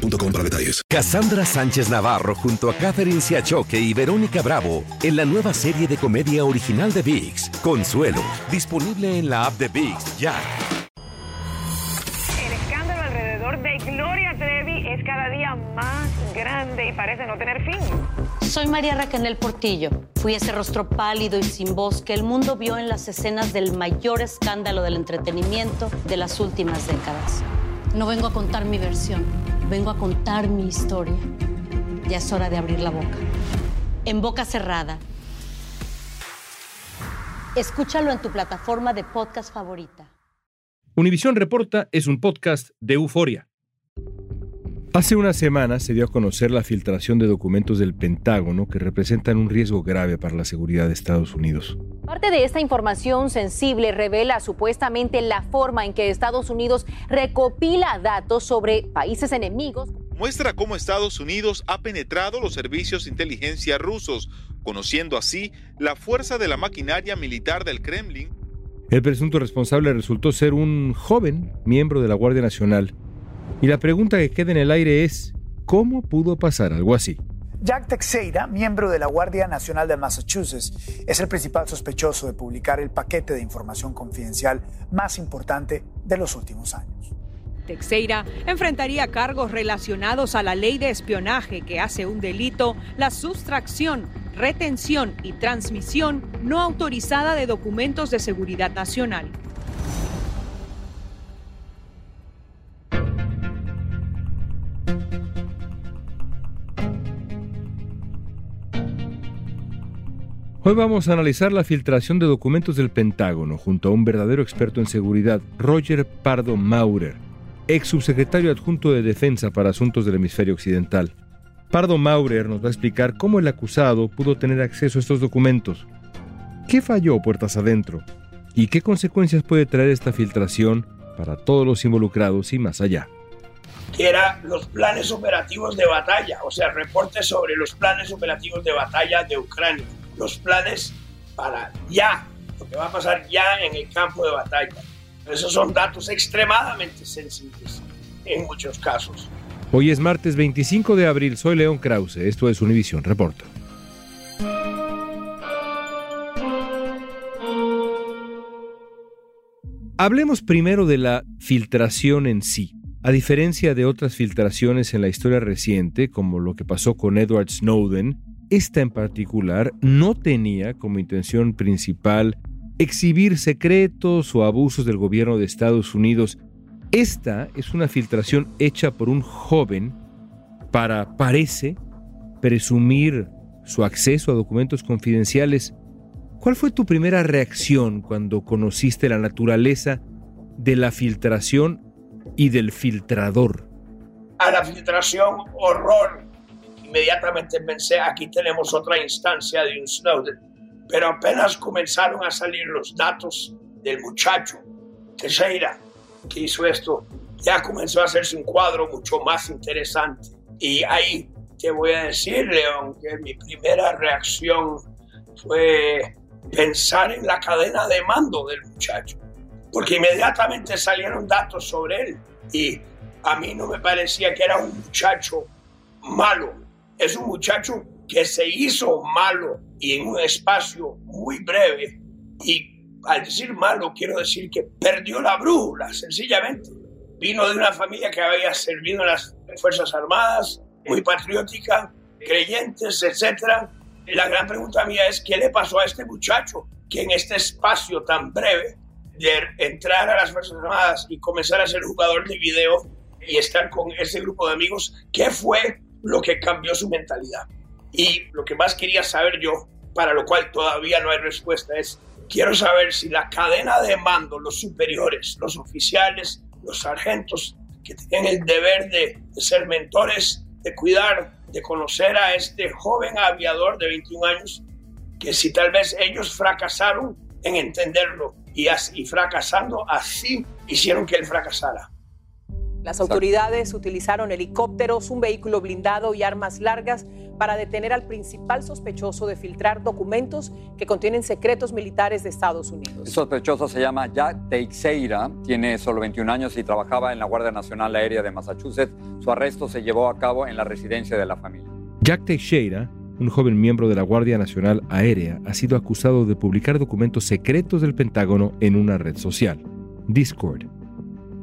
boostmobile para detalles. Cassandra Sánchez Navarro junto a Catherine Siachoque y Verónica Bravo en la nueva serie de comedia original de Vix, Consuelo, disponible en la app de Vix ya. El escándalo alrededor de Gloria Trevi es cada día más grande y parece no tener fin. Soy María Raquel Portillo. Fui ese rostro pálido y sin voz que el mundo vio en las escenas del mayor escándalo del entretenimiento de las últimas décadas. No vengo a contar mi versión, vengo a contar mi historia. Ya es hora de abrir la boca. En boca cerrada. Escúchalo en tu plataforma de podcast favorita. Univisión Reporta es un podcast de euforia. Hace una semana se dio a conocer la filtración de documentos del Pentágono que representan un riesgo grave para la seguridad de Estados Unidos. Parte de esta información sensible revela supuestamente la forma en que Estados Unidos recopila datos sobre países enemigos. Muestra cómo Estados Unidos ha penetrado los servicios de inteligencia rusos, conociendo así la fuerza de la maquinaria militar del Kremlin. El presunto responsable resultó ser un joven miembro de la Guardia Nacional y la pregunta que queda en el aire es, ¿cómo pudo pasar algo así? Jack Teixeira, miembro de la Guardia Nacional de Massachusetts, es el principal sospechoso de publicar el paquete de información confidencial más importante de los últimos años. Teixeira enfrentaría cargos relacionados a la ley de espionaje que hace un delito la sustracción, retención y transmisión no autorizada de documentos de seguridad nacional. Hoy vamos a analizar la filtración de documentos del Pentágono junto a un verdadero experto en seguridad, Roger Pardo Maurer, ex subsecretario adjunto de Defensa para Asuntos del Hemisferio Occidental. Pardo Maurer nos va a explicar cómo el acusado pudo tener acceso a estos documentos, qué falló puertas adentro y qué consecuencias puede traer esta filtración para todos los involucrados y más allá. Que los planes operativos de batalla, o sea, reportes sobre los planes operativos de batalla de Ucrania los planes para ya, lo que va a pasar ya en el campo de batalla. Esos son datos extremadamente sensibles en muchos casos. Hoy es martes 25 de abril, soy León Krause, esto es Univision Reporta. Hablemos primero de la filtración en sí. A diferencia de otras filtraciones en la historia reciente, como lo que pasó con Edward Snowden, esta en particular no tenía como intención principal exhibir secretos o abusos del gobierno de Estados Unidos. Esta es una filtración hecha por un joven para, parece, presumir su acceso a documentos confidenciales. ¿Cuál fue tu primera reacción cuando conociste la naturaleza de la filtración y del filtrador? A la filtración, horror inmediatamente pensé, aquí tenemos otra instancia de un Snowden. Pero apenas comenzaron a salir los datos del muchacho, Teixeira, que hizo esto, ya comenzó a hacerse un cuadro mucho más interesante. Y ahí te voy a decir, León, que mi primera reacción fue pensar en la cadena de mando del muchacho, porque inmediatamente salieron datos sobre él y a mí no me parecía que era un muchacho malo, es un muchacho que se hizo malo y en un espacio muy breve. Y al decir malo, quiero decir que perdió la brújula, sencillamente. Vino de una familia que había servido en las Fuerzas Armadas, muy patriótica, creyentes, etc. La gran pregunta mía es, ¿qué le pasó a este muchacho que en este espacio tan breve de entrar a las Fuerzas Armadas y comenzar a ser jugador de video y estar con ese grupo de amigos, ¿qué fue lo que cambió su mentalidad. Y lo que más quería saber yo, para lo cual todavía no hay respuesta, es, quiero saber si la cadena de mando, los superiores, los oficiales, los sargentos que tenían el deber de, ser mentores, de cuidar, de conocer a este joven aviador de 21 años, que si tal vez ellos fracasaron en entenderlo y, así, y fracasando así hicieron que él fracasara. Las autoridades utilizaron helicópteros, un vehículo blindado y armas largas para detener al principal sospechoso de filtrar documentos que contienen secretos militares de Estados Unidos. El sospechoso se llama Jack Teixeira, tiene solo 21 años y trabajaba en la Guardia Nacional Aérea de Massachusetts. Su arresto se llevó a cabo en la residencia de la familia. Jack Teixeira, un joven miembro de la Guardia Nacional Aérea, ha sido acusado de publicar documentos secretos del Pentágono en una red social, Discord.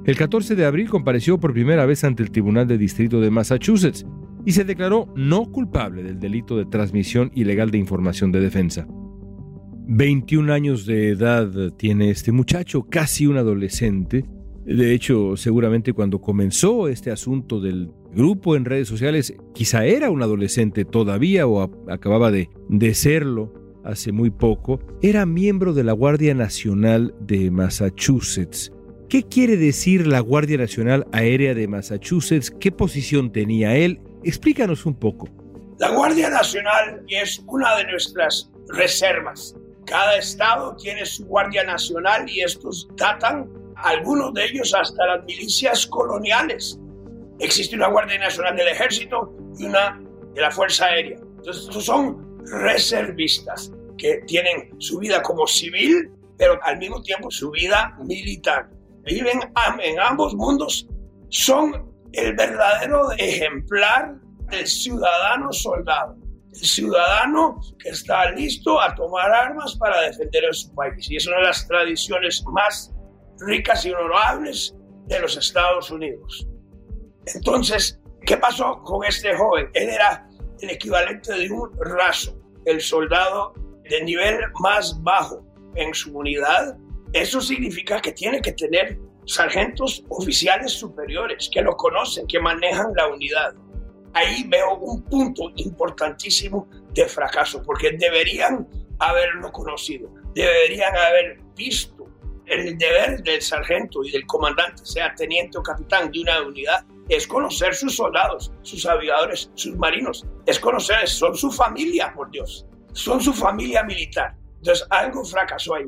El 14 de abril compareció por primera vez ante el Tribunal de Distrito de Massachusetts y se declaró no culpable del delito de transmisión ilegal de información de defensa. 21 años de edad tiene este muchacho, casi un adolescente. De hecho, seguramente cuando comenzó este asunto del grupo en redes sociales, quizá era un adolescente todavía o acababa de, de serlo hace muy poco, era miembro de la Guardia Nacional de Massachusetts ¿Qué quiere decir la Guardia Nacional Aérea de Massachusetts? ¿Qué posición tenía él? Explícanos un poco. La Guardia Nacional es una de nuestras reservas. Cada estado tiene su Guardia Nacional y estos datan, algunos de ellos hasta las milicias coloniales. Existe una Guardia Nacional del Ejército y una de la Fuerza Aérea. Entonces, estos son reservistas que tienen su vida como civil, pero al mismo tiempo su vida militar viven en ambos mundos son el verdadero ejemplar del ciudadano soldado, el ciudadano que está listo a tomar armas para defender a su país. Y es una de las tradiciones más ricas y honorables de los Estados Unidos. Entonces, ¿qué pasó con este joven? Él era el equivalente de un raso, el soldado de nivel más bajo en su unidad eso significa que tiene que tener sargentos oficiales superiores que lo conocen, que manejan la unidad. Ahí veo un punto importantísimo de fracaso, porque deberían haberlo conocido, deberían haber visto el deber del sargento y del comandante, sea teniente o capitán de una unidad, es conocer sus soldados, sus aviadores, sus marinos, es conocer, son su familia, por Dios, son su familia militar. Entonces algo fracasó ahí.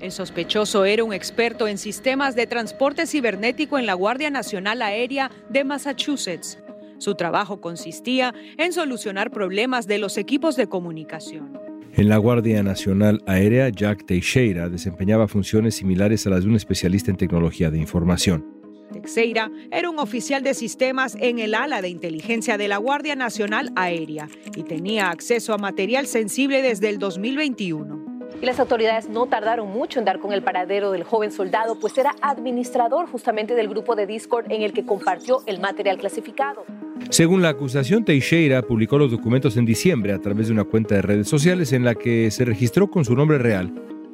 El sospechoso era un experto en sistemas de transporte cibernético en la Guardia Nacional Aérea de Massachusetts. Su trabajo consistía en solucionar problemas de los equipos de comunicación. En la Guardia Nacional Aérea, Jack Teixeira desempeñaba funciones similares a las de un especialista en tecnología de información. Teixeira era un oficial de sistemas en el ala de inteligencia de la Guardia Nacional Aérea y tenía acceso a material sensible desde el 2021 y las autoridades no tardaron mucho en dar con el paradero del joven soldado, pues era administrador justamente del grupo de Discord en el que compartió el material clasificado. Según la acusación, Teixeira publicó los documentos en diciembre a través de una cuenta de redes sociales en la que se registró con su nombre real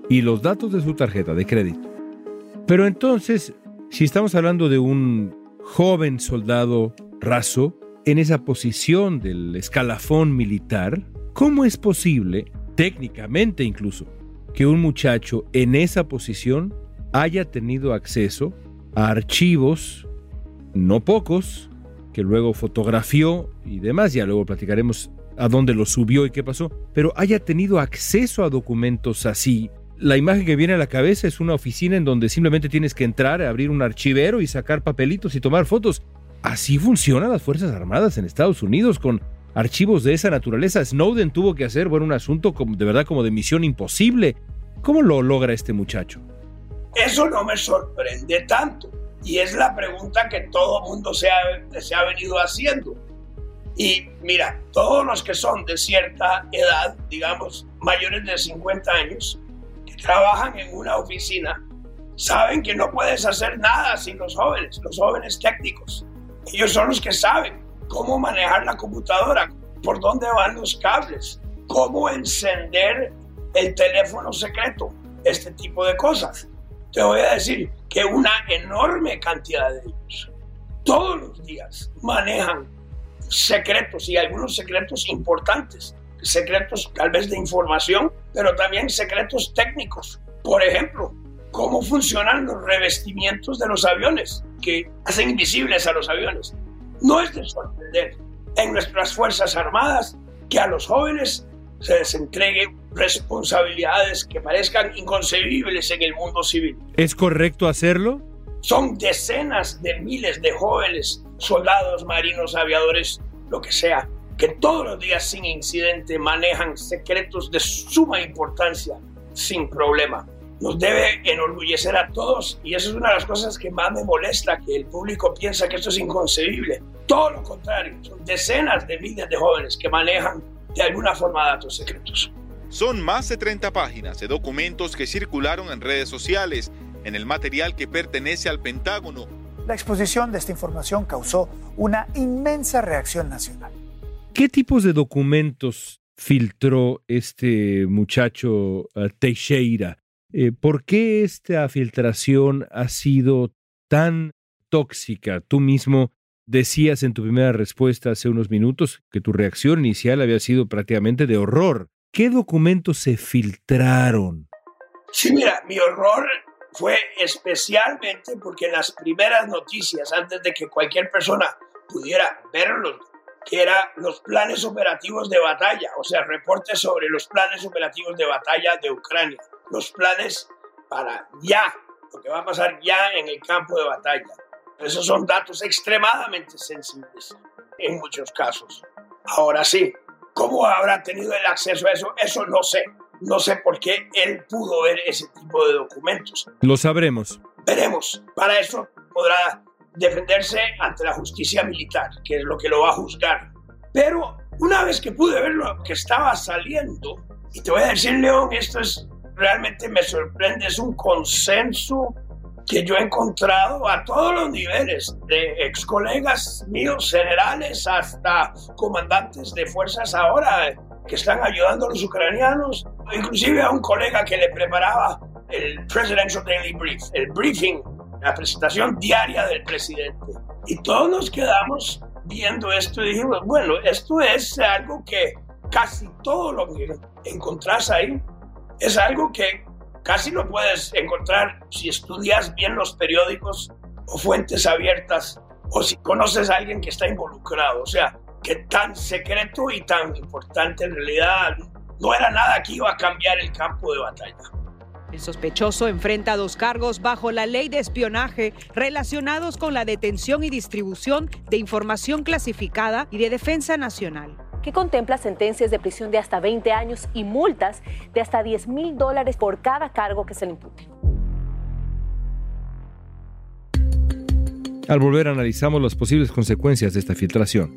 y los datos de su tarjeta de crédito. Pero entonces, si estamos hablando de un joven soldado raso en esa posición del escalafón militar, ¿cómo es posible, técnicamente incluso, que un muchacho en esa posición haya tenido acceso a archivos, no pocos, que luego fotografió y demás, ya luego platicaremos a dónde lo subió y qué pasó, pero haya tenido acceso a documentos así. La imagen que viene a la cabeza es una oficina en donde simplemente tienes que entrar, abrir un archivero y sacar papelitos y tomar fotos. Así funcionan las Fuerzas Armadas en Estados Unidos con archivos de esa naturaleza. Snowden tuvo que hacer bueno, un asunto de verdad como de misión imposible. ¿Cómo lo logra este muchacho? Eso no me sorprende tanto. Y es la pregunta que todo mundo se ha, se ha venido haciendo. Y mira, todos los que son de cierta edad, digamos mayores de 50 años, que trabajan en una oficina, saben que no puedes hacer nada sin los jóvenes, los jóvenes técnicos. Ellos son los que saben cómo manejar la computadora, por dónde van los cables, cómo encender el teléfono secreto, este tipo de cosas. Te voy a decir que una enorme cantidad de ellos todos los días manejan secretos y algunos secretos importantes, secretos tal vez de información, pero también secretos técnicos. Por ejemplo, cómo funcionan los revestimientos de los aviones, que hacen invisibles a los aviones. No es de en nuestras Fuerzas Armadas que a los jóvenes se les entregue responsabilidades que parezcan inconcebibles en el mundo civil. ¿Es correcto hacerlo? Son decenas de miles de jóvenes, soldados, marinos, aviadores, lo que sea, que todos los días sin incidente manejan secretos de suma importancia sin problema. Nos debe enorgullecer a todos y eso es una de las cosas que más me molesta, que el público piensa que esto es inconcebible. Todo lo contrario, son decenas de miles de jóvenes que manejan de alguna forma datos secretos. Son más de 30 páginas de documentos que circularon en redes sociales, en el material que pertenece al Pentágono. La exposición de esta información causó una inmensa reacción nacional. ¿Qué tipos de documentos filtró este muchacho uh, Teixeira? Eh, ¿Por qué esta filtración ha sido tan tóxica? Tú mismo decías en tu primera respuesta hace unos minutos que tu reacción inicial había sido prácticamente de horror. ¿Qué documentos se filtraron? Sí, mira, mi horror fue especialmente porque las primeras noticias, antes de que cualquier persona pudiera verlos, que eran los planes operativos de batalla, o sea, reportes sobre los planes operativos de batalla de Ucrania, los planes para ya, lo que va a pasar ya en el campo de batalla. Esos son datos extremadamente sensibles en muchos casos. Ahora sí, ¿cómo habrá tenido el acceso a eso? Eso no sé. No sé por qué él pudo ver ese tipo de documentos. Lo sabremos. Veremos. Para eso podrá defenderse ante la justicia militar, que es lo que lo va a juzgar. Pero una vez que pude ver lo que estaba saliendo, y te voy a decir, León, esto es realmente me sorprende, es un consenso que yo he encontrado a todos los niveles, de ex colegas míos, generales, hasta comandantes de fuerzas ahora que están ayudando a los ucranianos, inclusive a un colega que le preparaba el Presidential Daily Brief, el briefing, la presentación diaria del presidente. Y todos nos quedamos viendo esto y dijimos, bueno, esto es algo que casi todo lo que encontrás ahí es algo que casi no puedes encontrar si estudias bien los periódicos o fuentes abiertas o si conoces a alguien que está involucrado. O sea, que tan secreto y tan importante en realidad no era nada que iba a cambiar el campo de batalla. El sospechoso enfrenta dos cargos bajo la ley de espionaje relacionados con la detención y distribución de información clasificada y de defensa nacional que contempla sentencias de prisión de hasta 20 años y multas de hasta 10 mil dólares por cada cargo que se le impute. Al volver analizamos las posibles consecuencias de esta filtración.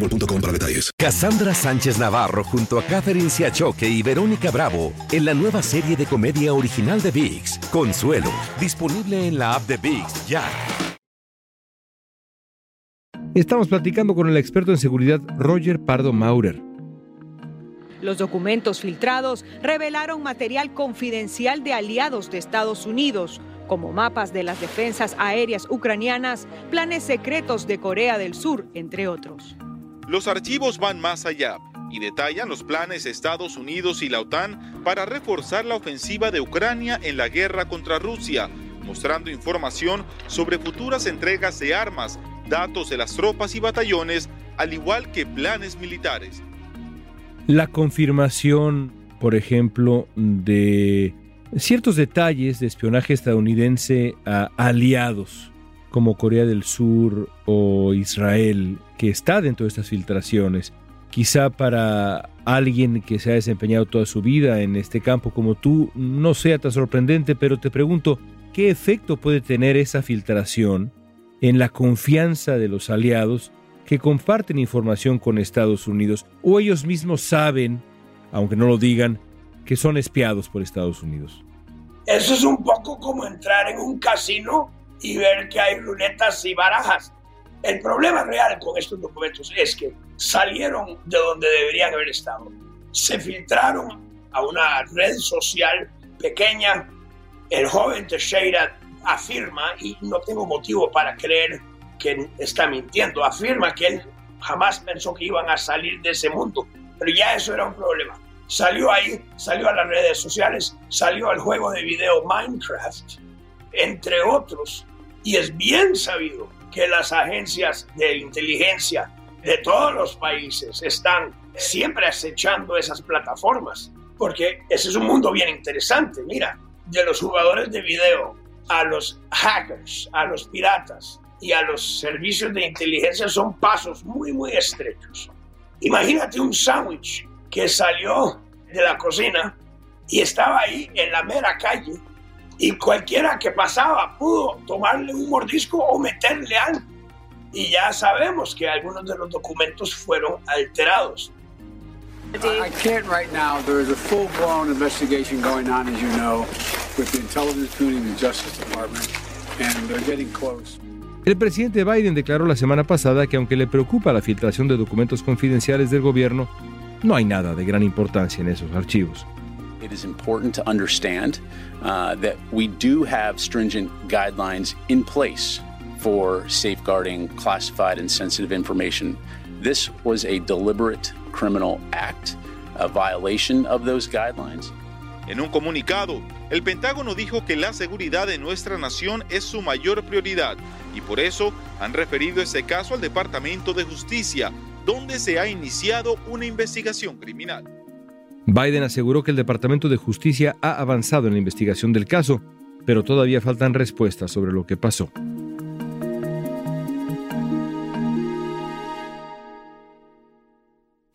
boostmobile para detalles. Cassandra Sánchez Navarro junto a Catherine Siachoque y Verónica Bravo en la nueva serie de comedia original de VIX, Consuelo, disponible en la app de VIX ya. Estamos platicando con el experto en seguridad Roger Pardo Maurer. Los documentos filtrados revelaron material confidencial de aliados de Estados Unidos, como mapas de las defensas aéreas ucranianas, planes secretos de Corea del Sur, entre otros. Los archivos van más allá y detallan los planes de Estados Unidos y la OTAN para reforzar la ofensiva de Ucrania en la guerra contra Rusia, mostrando información sobre futuras entregas de armas, datos de las tropas y batallones, al igual que planes militares. La confirmación, por ejemplo, de ciertos detalles de espionaje estadounidense a aliados como Corea del Sur o Israel, que está dentro de estas filtraciones. Quizá para alguien que se ha desempeñado toda su vida en este campo como tú no sea tan sorprendente, pero te pregunto, ¿qué efecto puede tener esa filtración en la confianza de los aliados que comparten información con Estados Unidos? ¿O ellos mismos saben aunque no lo digan, que son espiados por Estados Unidos. Eso es un poco como entrar en un casino y ver que hay ruletas y barajas. El problema real con estos documentos es que salieron de donde deberían haber estado. Se filtraron a una red social pequeña. El joven Teixeira afirma, y no tengo motivo para creer que está mintiendo, afirma que él jamás pensó que iban a salir de ese mundo, pero ya eso era un problema. Salió ahí, salió a las redes sociales, salió al juego de video Minecraft, entre otros, y es bien sabido que las agencias de inteligencia de todos los países están siempre acechando esas plataformas, porque ese es un mundo bien interesante. Mira, de los jugadores de video a los hackers, a los piratas y a los servicios de inteligencia son pasos muy, muy estrechos. Imagínate un sándwich que salió de la cocina y estaba ahí en la mera calle y cualquiera que pasaba pudo tomarle un mordisco o meterle algo. Y ya sabemos que algunos de los documentos fueron alterados. I can't right now. There is a full-blown investigation going on, as you know, with the intelligence community and the Justice Department, and they're getting close. El presidente Biden declaró la semana pasada que aunque le preocupa la filtración de documentos confidenciales del gobierno, no hay nada de gran importancia en esos archivos. It is important to understand uh, that we do have stringent guidelines in place for safeguarding classified and sensitive information. This was a deliberate criminal act, a violation of those guidelines. En un comunicado, el Pentágono dijo que la seguridad de nuestra nación es su mayor prioridad y por eso han referido ese caso al Departamento de Justicia, donde se ha iniciado una investigación criminal. Biden aseguró que el Departamento de Justicia ha avanzado en la investigación del caso, pero todavía faltan respuestas sobre lo que pasó.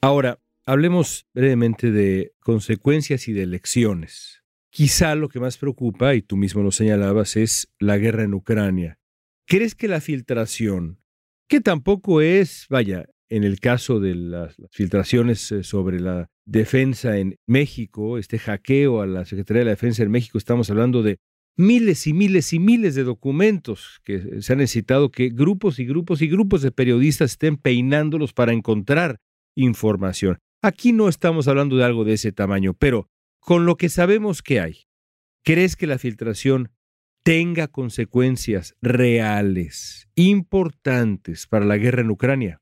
Ahora, hablemos brevemente de consecuencias y de elecciones. Quizá lo que más preocupa, y tú mismo lo señalabas, es la guerra en Ucrania. ¿Crees que la filtración, que tampoco es, vaya, en el caso de las, filtraciones eh, sobre la defensa en México, este hackeo a la Secretaría de la Defensa en México, estamos hablando de miles y miles y miles de documentos que se han necesitado que grupos y grupos y grupos de periodistas estén peinándolos para encontrar información. Aquí no estamos hablando de algo de ese tamaño, pero con lo que sabemos que hay, ¿crees que la filtración tenga consecuencias reales, importantes para la guerra en Ucrania?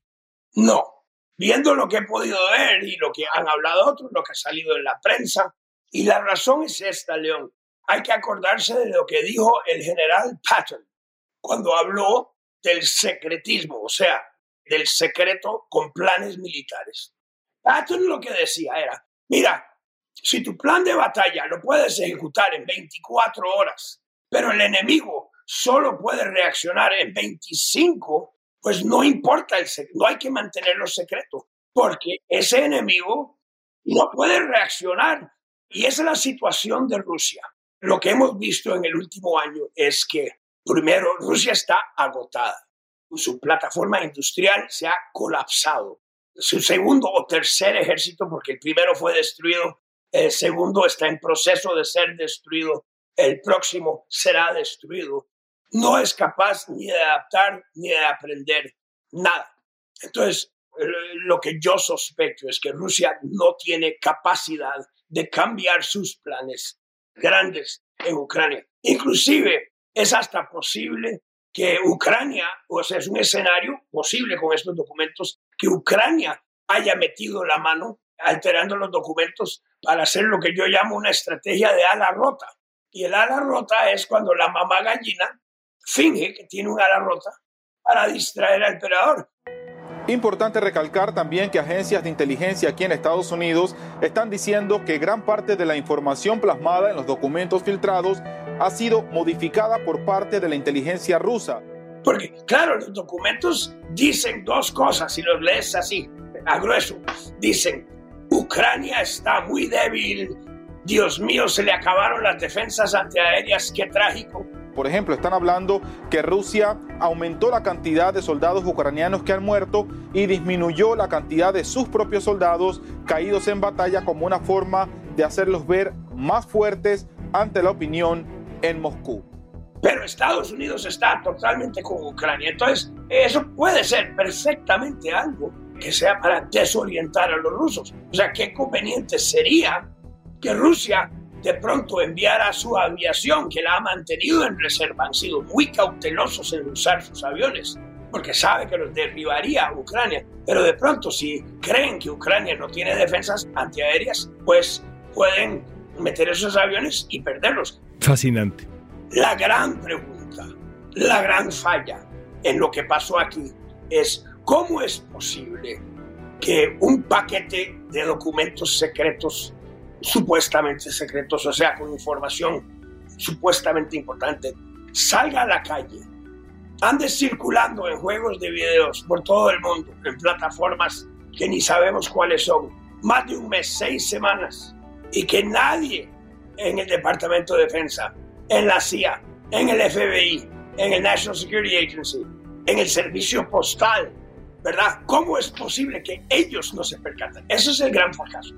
No. Viendo lo que he podido ver y lo que han hablado otros, lo que ha salido en la prensa, y la razón es esta, León. Hay que acordarse de lo que dijo el general Patton cuando habló del secretismo, o sea, del secreto con planes militares. Patton lo que decía era, mira, si tu plan de batalla lo puedes ejecutar en 24 horas, pero el enemigo solo puede reaccionar en 25, pues no importa el no hay que mantenerlo secreto, porque ese enemigo no puede reaccionar. Y esa es la situación de Rusia. Lo que hemos visto en el último año es que, primero, Rusia está agotada. Su plataforma industrial se ha colapsado. Su segundo o tercer ejército, porque el primero fue destruido, el segundo está en proceso de ser destruido, el próximo será destruido no es capaz ni de adaptar ni de aprender nada. Entonces, lo que yo sospecho es que Rusia no tiene capacidad de cambiar sus planes grandes en Ucrania. Inclusive es hasta posible que Ucrania, o sea, es un escenario posible con estos documentos, que Ucrania haya metido la mano alterando los documentos para hacer lo que yo llamo una estrategia de ala rota. Y el ala rota es cuando la mamá gallina finge que tiene un ala rota para distraer al emperador. Importante recalcar también que agencias de inteligencia aquí en Estados Unidos están diciendo que gran parte de la información plasmada en los documentos filtrados ha sido modificada por parte de la inteligencia rusa. Porque, claro, los documentos dicen dos cosas y los lees así, a grueso. Dicen, Ucrania está muy débil, Dios mío, se le acabaron las defensas antiaéreas, qué trágico Por ejemplo, están hablando que Rusia aumentó la cantidad de soldados ucranianos que han muerto y disminuyó la cantidad de sus propios soldados caídos en batalla como una forma de hacerlos ver más fuertes ante la opinión en Moscú. Pero Estados Unidos está totalmente con Ucrania. Entonces, eso puede ser perfectamente algo que sea para desorientar a los rusos. O sea, qué conveniente sería que Rusia de pronto enviara su aviación, que la ha mantenido en reserva. Han sido muy cautelosos en usar sus aviones, porque sabe que los derribaría a Ucrania. Pero de pronto, si creen que Ucrania no tiene defensas antiaéreas, pues pueden meter esos aviones y perderlos. Fascinante. La gran pregunta, la gran falla en lo que pasó aquí es cómo es posible que un paquete de documentos secretos, supuestamente secretos, o sea, con información supuestamente importante, salga a la calle, ande circulando en juegos de videos por todo el mundo, en plataformas que ni sabemos cuáles son, más de un mes, seis semanas, y que nadie en el Departamento de Defensa, en la CIA, en el FBI, en el National Security Agency, en el servicio postal, ¿verdad? ¿Cómo es posible que ellos no se percatan? Eso es el gran fracaso.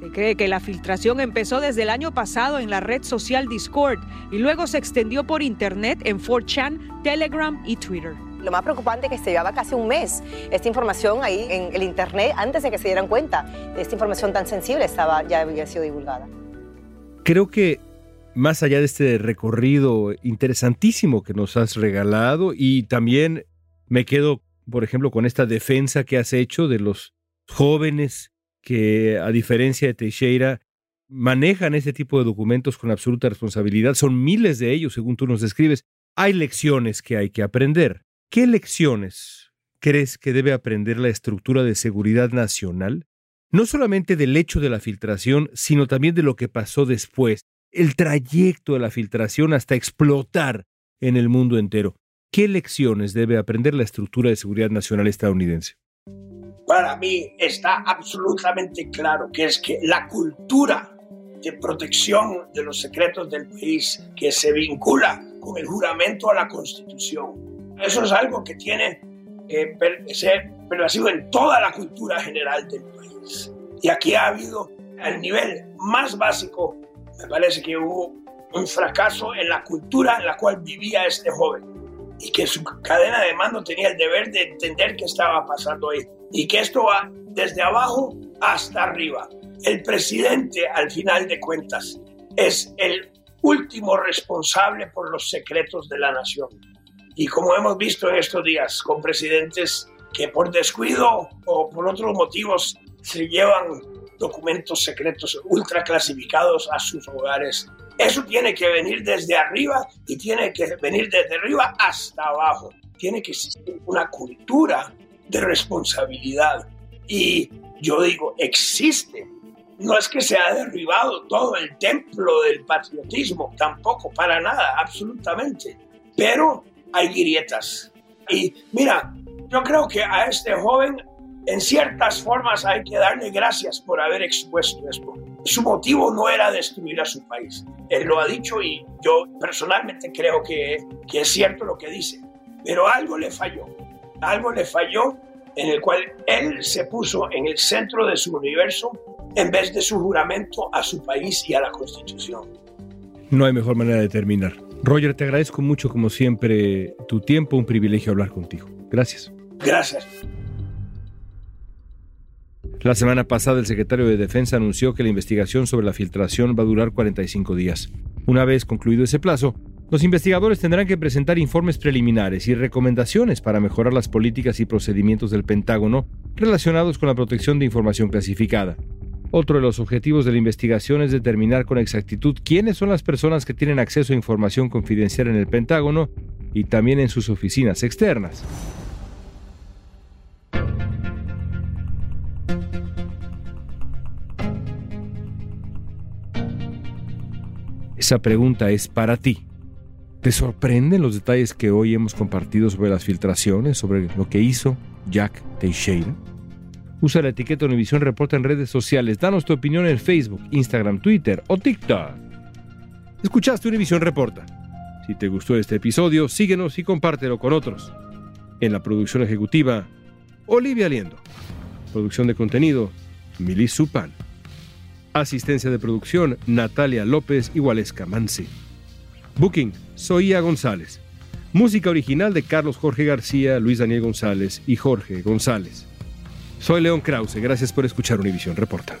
Se cree que la filtración empezó desde el año pasado en la red social Discord y luego se extendió por Internet en 4chan, Telegram y Twitter. Lo más preocupante es que se llevaba casi un mes esta información ahí en el Internet antes de que se dieran cuenta de esta información tan sensible estaba, ya había sido divulgada. Creo que más allá de este recorrido interesantísimo que nos has regalado y también me quedo, por ejemplo, con esta defensa que has hecho de los jóvenes que, a diferencia de Teixeira, manejan este tipo de documentos con absoluta responsabilidad. Son miles de ellos, según tú nos describes. Hay lecciones que hay que aprender. ¿Qué lecciones crees que debe aprender la estructura de seguridad nacional? No solamente del hecho de la filtración, sino también de lo que pasó después, el trayecto de la filtración hasta explotar en el mundo entero. ¿Qué lecciones debe aprender la estructura de seguridad nacional estadounidense? Para mí está absolutamente claro que es que la cultura de protección de los secretos del país que se vincula con el juramento a la Constitución eso es algo que tiene que ser pervasivo en toda la cultura general del país. Y aquí ha habido, al nivel más básico, me parece que hubo un fracaso en la cultura en la cual vivía este joven y que su cadena de mando tenía el deber de entender qué estaba pasando ahí y que esto va desde abajo hasta arriba. El presidente, al final de cuentas, es el último responsable por los secretos de la nación. Y como hemos visto en estos días, con presidentes que por descuido o por otros motivos se llevan documentos secretos ultra clasificados a sus hogares. Eso tiene que venir desde arriba y tiene que venir desde arriba hasta abajo. Tiene que existir una cultura de responsabilidad. Y yo digo, existe. No es que se ha derribado todo el templo del patriotismo, tampoco, para nada, absolutamente. Pero hay grietas. Y mira, yo creo que a este joven en ciertas formas hay que darle gracias por haber expuesto esto. Su motivo no era destruir a su país. Él lo ha dicho y yo personalmente creo que, que es cierto lo que dice. Pero algo le falló. Algo le falló en el cual él se puso en el centro de su universo en vez de su juramento a su país y a la Constitución. No hay mejor manera de terminar. Roger, te agradezco mucho, como siempre, tu tiempo, un privilegio hablar contigo. Gracias. Gracias. La semana pasada el secretario de Defensa anunció que la investigación sobre la filtración va a durar 45 días. Una vez concluido ese plazo, los investigadores tendrán que presentar informes preliminares y recomendaciones para mejorar las políticas y procedimientos del Pentágono relacionados con la protección de información clasificada. Otro de los objetivos de la investigación es determinar con exactitud quiénes son las personas que tienen acceso a información confidencial en el Pentágono y también en sus oficinas externas. Esa pregunta es para ti. ¿Te sorprenden los detalles que hoy hemos compartido sobre las filtraciones, sobre lo que hizo Jack Teixeira? Usa la etiqueta Univisión Reporta en redes sociales. Danos tu opinión en Facebook, Instagram, Twitter o TikTok. Escuchaste Univisión Reporta. Si te gustó este episodio, síguenos y compártelo con otros. En la producción ejecutiva, Olivia Liendo. Producción de contenido, Mili Supan. Asistencia de producción, Natalia López y Waleska Mansi. Booking, Soía González. Música original de Carlos Jorge García, Luis Daniel González y Jorge González. Soy León Krause, gracias por escuchar Univisión Reporta.